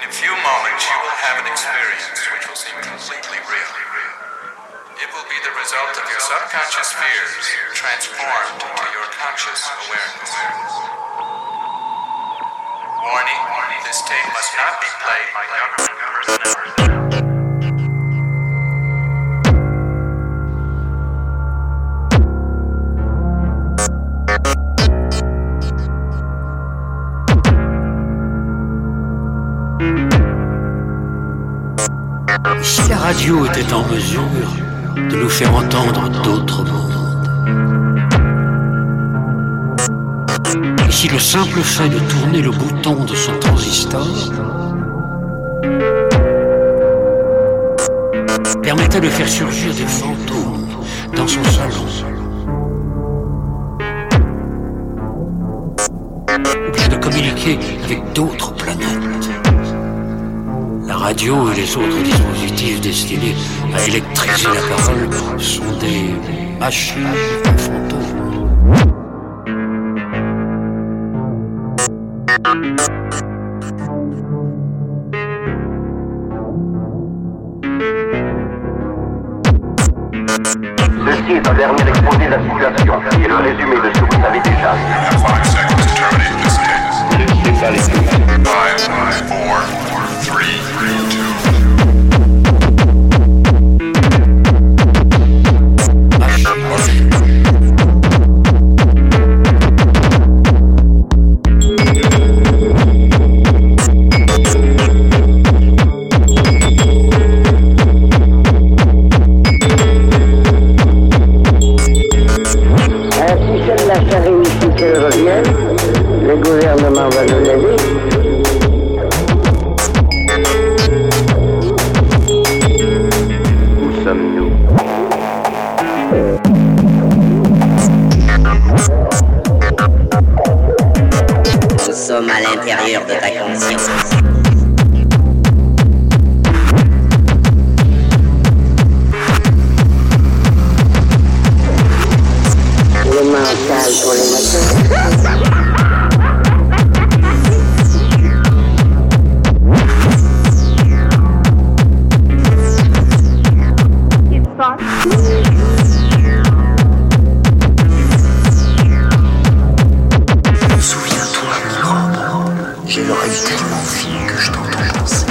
In a few moments, you will have an experience which will seem completely real. It will be the result of your subconscious fears transformed into your conscious awareness. Warning, this tape must not be played by government personnel. Radio était en mesure de nous faire entendre d'autres mondes, et si le simple fait de tourner le bouton de son transistor permettait de faire surgir des fantômes dans son salon, bien de communiquer avec d'autres radio et les autres dispositifs destinés à électriser la parole sont des machines fantômes. Ceci est un dernier exposé de la situation et le résumé de ce que vous savez déjà. have five seconds to terminate this case. Five, four, three, two. J'ai l'oreille tellement fine que je t'entends penser.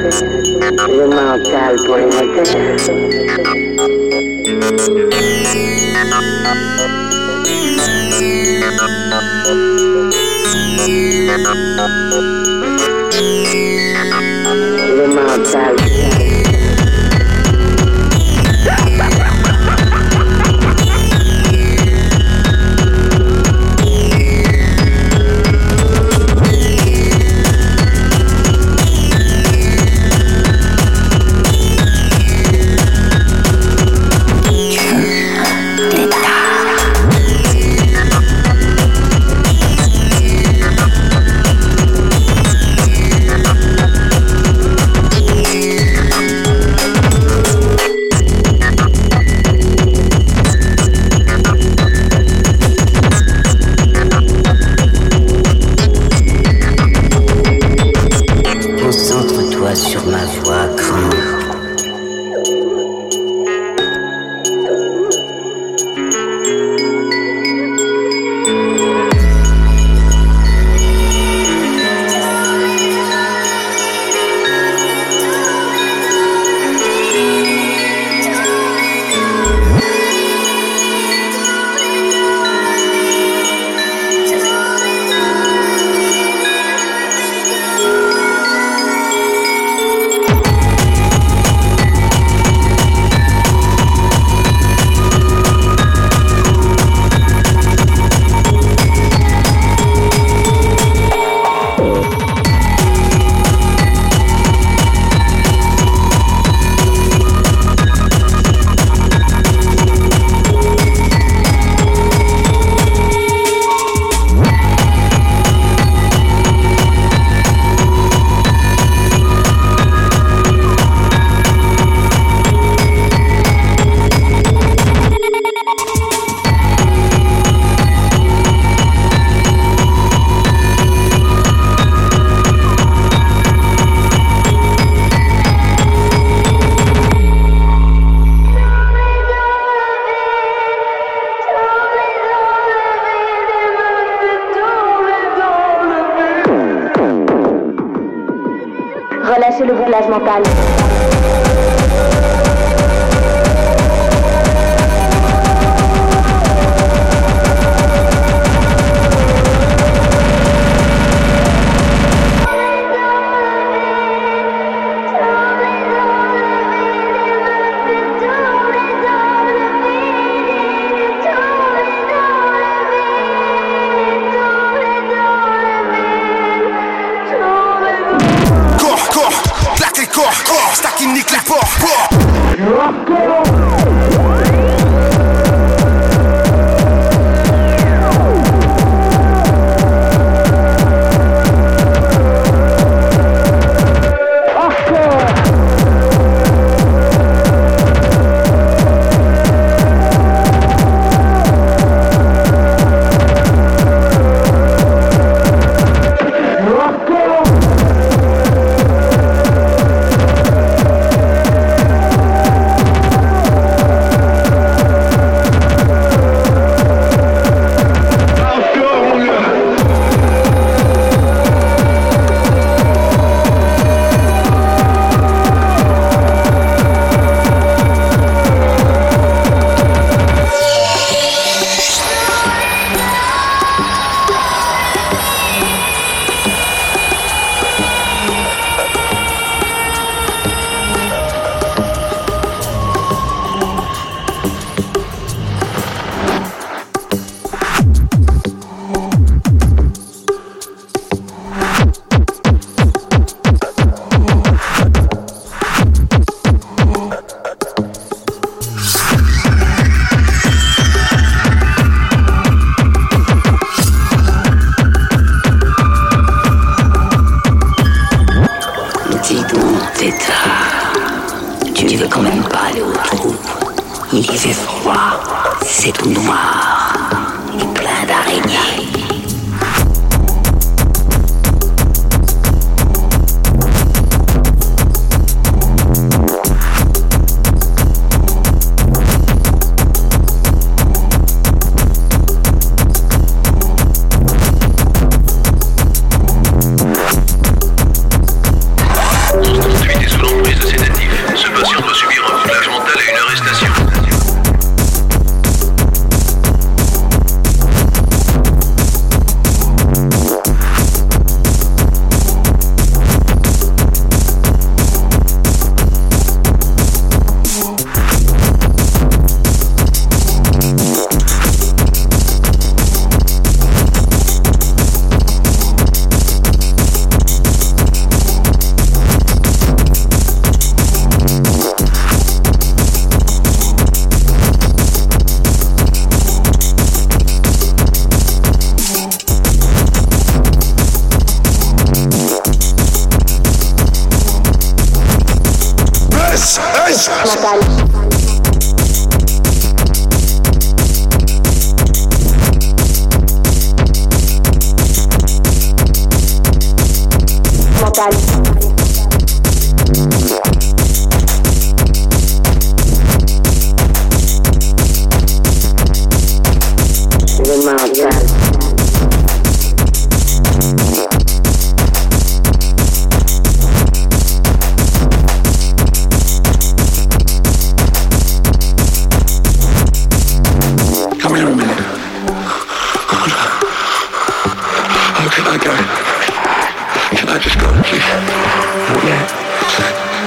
your mouth dial boy like that. Your mouth dial. locales. Corps, stack il nique yes, yes. Mata.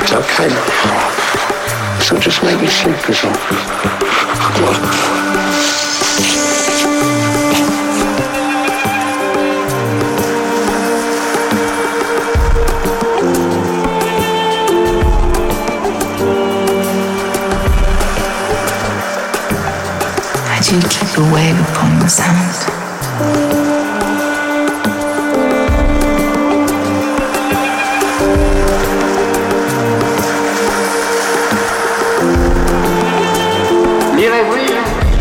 It's okay. So just make me sleep something. What? How do you keep a wave upon the sound?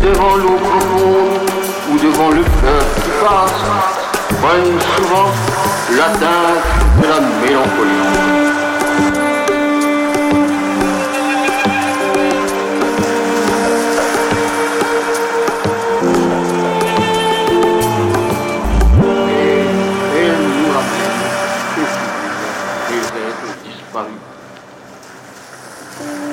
Devant l'eau profonde ou devant le fleuve qui passe prennent souvent la teinte de la mélancolie. Et